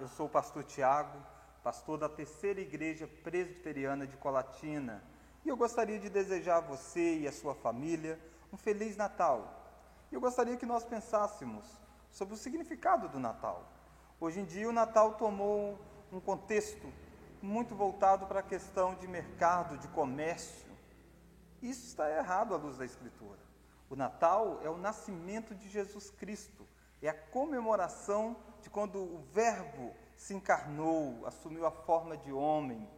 eu sou o pastor Tiago, pastor da terceira igreja presbiteriana de Colatina, e eu gostaria de desejar a você e a sua família um feliz Natal. Eu gostaria que nós pensássemos sobre o significado do Natal. Hoje em dia, o Natal tomou um contexto muito voltado para a questão de mercado, de comércio. Isso está errado à luz da Escritura. O Natal é o nascimento de Jesus Cristo, é a comemoração de quando o Verbo se encarnou, assumiu a forma de homem.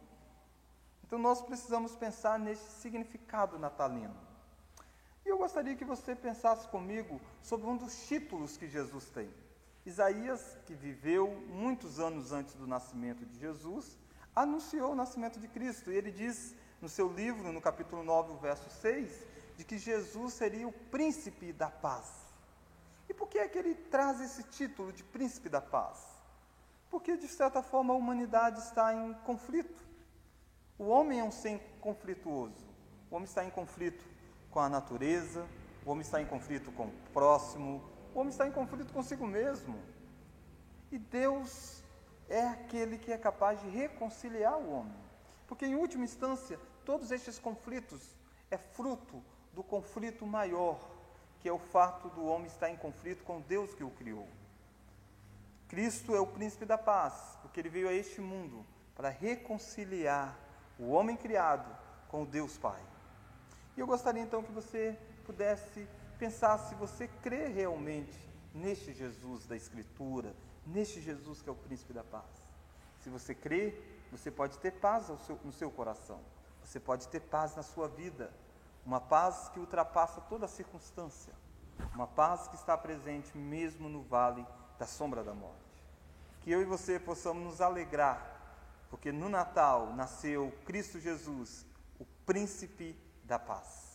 Então nós precisamos pensar nesse significado natalino. E eu gostaria que você pensasse comigo sobre um dos títulos que Jesus tem. Isaías, que viveu muitos anos antes do nascimento de Jesus, anunciou o nascimento de Cristo. E ele diz no seu livro, no capítulo 9, verso 6, de que Jesus seria o príncipe da paz. E por que é que ele traz esse título de príncipe da paz? Porque, de certa forma, a humanidade está em conflito. O homem é um ser conflituoso. O homem está em conflito com a natureza, o homem está em conflito com o próximo, o homem está em conflito consigo mesmo. E Deus é aquele que é capaz de reconciliar o homem. Porque, em última instância, todos estes conflitos é fruto do conflito maior que é o fato do homem estar em conflito com Deus que o criou. Cristo é o príncipe da paz, porque ele veio a este mundo para reconciliar o homem criado com o Deus Pai. E eu gostaria então que você pudesse pensar se você crê realmente neste Jesus da Escritura, neste Jesus que é o príncipe da paz. Se você crê, você pode ter paz no seu coração, você pode ter paz na sua vida uma paz que ultrapassa toda circunstância, uma paz que está presente mesmo no vale da sombra da morte. Que eu e você possamos nos alegrar, porque no Natal nasceu Cristo Jesus, o príncipe da paz.